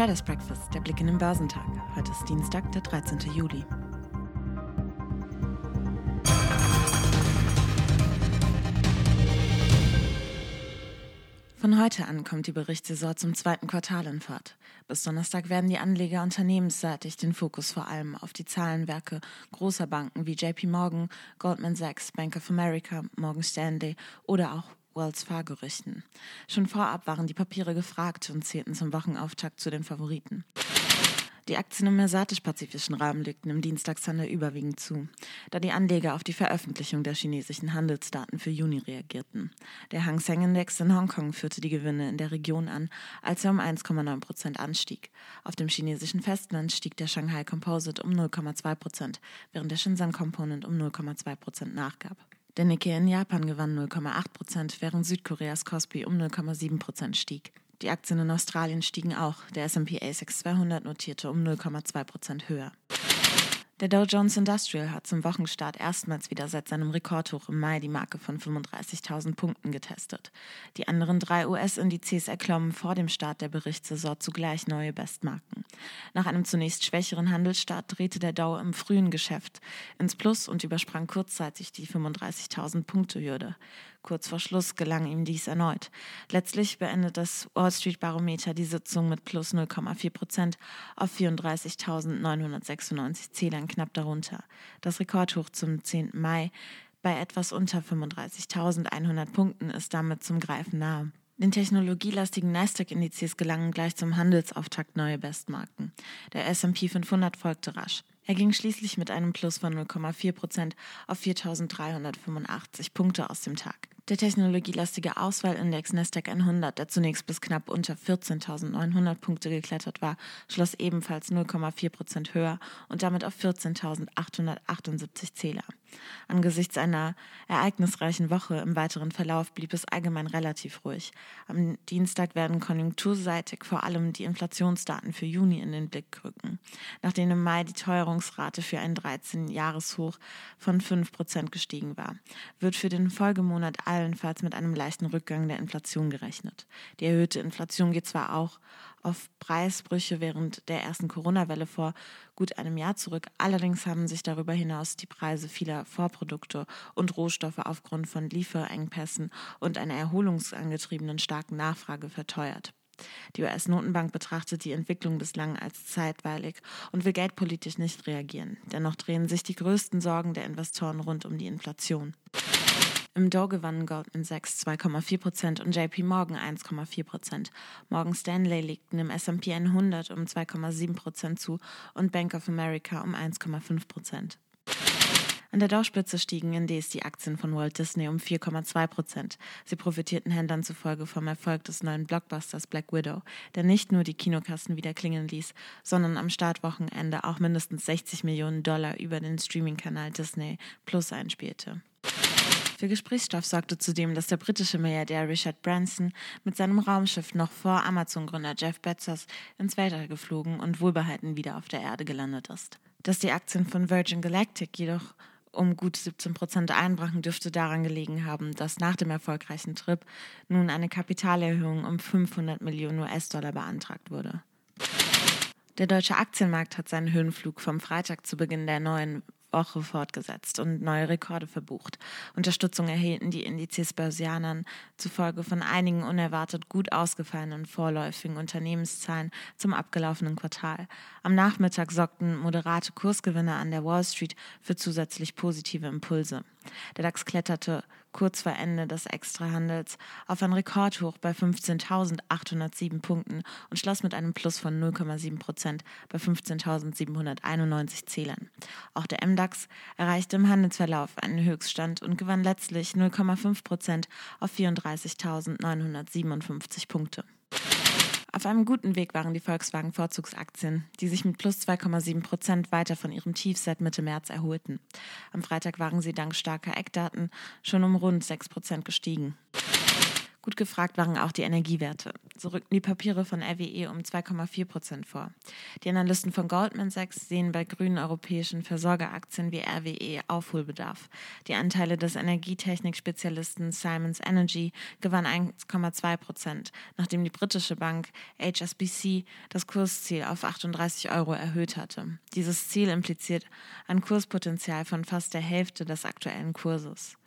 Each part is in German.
Traders Breakfast, der Blick in den Börsentag. Heute ist Dienstag, der 13. Juli. Von heute an kommt die Berichtssaison zum zweiten Quartal in Fahrt. Bis Donnerstag werden die Anleger unternehmensseitig den Fokus vor allem auf die Zahlenwerke großer Banken wie JP Morgan, Goldman Sachs, Bank of America, Morgan Stanley oder auch Wells Fargo richten. Schon vorab waren die Papiere gefragt und zählten zum Wochenauftakt zu den Favoriten. Die Aktien im asiatisch-pazifischen Rahmen legten im Dienstagshandel überwiegend zu, da die Anleger auf die Veröffentlichung der chinesischen Handelsdaten für Juni reagierten. Der Hang Seng Index in Hongkong führte die Gewinne in der Region an, als er um 1,9 Prozent anstieg. Auf dem chinesischen Festland stieg der Shanghai Composite um 0,2 Prozent, während der Shenzhen Component um 0,2 Prozent nachgab. Der Nikkei in Japan gewann 0,8 Prozent, während Südkoreas Kospi um 0,7 Prozent stieg. Die Aktien in Australien stiegen auch. Der S&P ASX 200 notierte um 0,2 Prozent höher. Der Dow Jones Industrial hat zum Wochenstart erstmals wieder seit seinem Rekordhoch im Mai die Marke von 35.000 Punkten getestet. Die anderen drei US-Indizes erklommen vor dem Start der Berichtssaison zugleich neue Bestmarken. Nach einem zunächst schwächeren Handelsstart drehte der Dow im frühen Geschäft ins Plus und übersprang kurzzeitig die 35.000 Punkte-Hürde. Kurz vor Schluss gelang ihm dies erneut. Letztlich beendet das Wall Street Barometer die Sitzung mit plus 0,4 Prozent auf 34.996 Zählern knapp darunter. Das Rekordhoch zum 10. Mai bei etwas unter 35.100 Punkten ist damit zum Greifen nahe. Den technologielastigen Nasdaq-Indizes gelangen gleich zum Handelsauftakt neue Bestmarken. Der S&P 500 folgte rasch. Er ging schließlich mit einem Plus von 0,4 Prozent auf 4.385 Punkte aus dem Tag. Der technologielastige Auswahlindex Nasdaq 100, der zunächst bis knapp unter 14.900 Punkte geklettert war, schloss ebenfalls 0,4 Prozent höher und damit auf 14.878 Zähler. Angesichts einer ereignisreichen Woche im weiteren Verlauf blieb es allgemein relativ ruhig. Am Dienstag werden konjunkturseitig vor allem die Inflationsdaten für Juni in den Blick rücken. Nachdem im Mai die Teuerungsrate für ein 13-Jahreshoch von 5 Prozent gestiegen war, wird für den Folgemonat allenfalls mit einem leichten Rückgang der Inflation gerechnet. Die erhöhte Inflation geht zwar auch auf Preisbrüche während der ersten Corona-Welle vor gut einem Jahr zurück. Allerdings haben sich darüber hinaus die Preise vieler Vorprodukte und Rohstoffe aufgrund von Lieferengpässen und einer erholungsangetriebenen starken Nachfrage verteuert. Die US-Notenbank betrachtet die Entwicklung bislang als zeitweilig und will geldpolitisch nicht reagieren. Dennoch drehen sich die größten Sorgen der Investoren rund um die Inflation. Im Dow gewannen Goldman Sachs 2,4 Prozent und JP Morgan 1,4 Prozent. Morgan Stanley legten im S&P 100 um 2,7 Prozent zu und Bank of America um 1,5 Prozent. An der Dow-Spitze stiegen indes die Aktien von Walt Disney um 4,2 Prozent. Sie profitierten Händlern zufolge vom Erfolg des neuen Blockbusters Black Widow, der nicht nur die Kinokassen wieder klingen ließ, sondern am Startwochenende auch mindestens 60 Millionen Dollar über den Streaming-Kanal Disney Plus einspielte. Für Gesprächsstoff sorgte zudem, dass der britische Milliardär Richard Branson mit seinem Raumschiff noch vor Amazon-Gründer Jeff Bezos ins Weltall geflogen und wohlbehalten wieder auf der Erde gelandet ist. Dass die Aktien von Virgin Galactic jedoch um gut 17 Prozent einbrachen, dürfte daran gelegen haben, dass nach dem erfolgreichen Trip nun eine Kapitalerhöhung um 500 Millionen US-Dollar beantragt wurde. Der deutsche Aktienmarkt hat seinen Höhenflug vom Freitag zu Beginn der neuen Woche fortgesetzt und neue Rekorde verbucht. Unterstützung erhielten die Indizes Börsianern zufolge von einigen unerwartet gut ausgefallenen vorläufigen Unternehmenszahlen zum abgelaufenen Quartal. Am Nachmittag sorgten moderate Kursgewinne an der Wall Street für zusätzlich positive Impulse. Der DAX kletterte kurz vor Ende des Extrahandels auf ein Rekordhoch bei 15.807 Punkten und schloss mit einem Plus von 0,7 Prozent bei 15.791 Zählern. Auch der MDAX erreichte im Handelsverlauf einen Höchststand und gewann letztlich 0,5 Prozent auf 34.957 Punkte. Auf einem guten Weg waren die Volkswagen-Vorzugsaktien, die sich mit plus 2,7 Prozent weiter von ihrem Tief seit Mitte März erholten. Am Freitag waren sie dank starker Eckdaten schon um rund 6 Prozent gestiegen. Gut gefragt waren auch die Energiewerte. So rückten die Papiere von RWE um 2,4 Prozent vor. Die Analysten von Goldman Sachs sehen bei grünen europäischen Versorgeraktien wie RWE Aufholbedarf. Die Anteile des Energietechnik-Spezialisten Simons Energy gewannen 1,2 Prozent, nachdem die britische Bank HSBC das Kursziel auf 38 Euro erhöht hatte. Dieses Ziel impliziert ein Kurspotenzial von fast der Hälfte des aktuellen Kurses.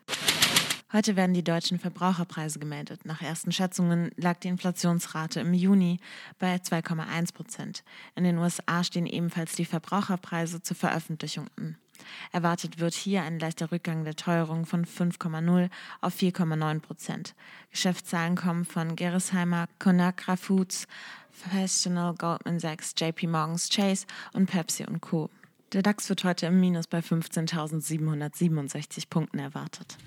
Heute werden die deutschen Verbraucherpreise gemeldet. Nach ersten Schätzungen lag die Inflationsrate im Juni bei 2,1 Prozent. In den USA stehen ebenfalls die Verbraucherpreise zur Veröffentlichung an. Erwartet wird hier ein leichter Rückgang der Teuerung von 5,0 auf 4,9 Prozent. Geschäftszahlen kommen von Gerresheimer, Conagra Foods, Festional, Goldman Sachs, JP Morgans Chase und Pepsi Co. Der DAX wird heute im Minus bei 15.767 Punkten erwartet.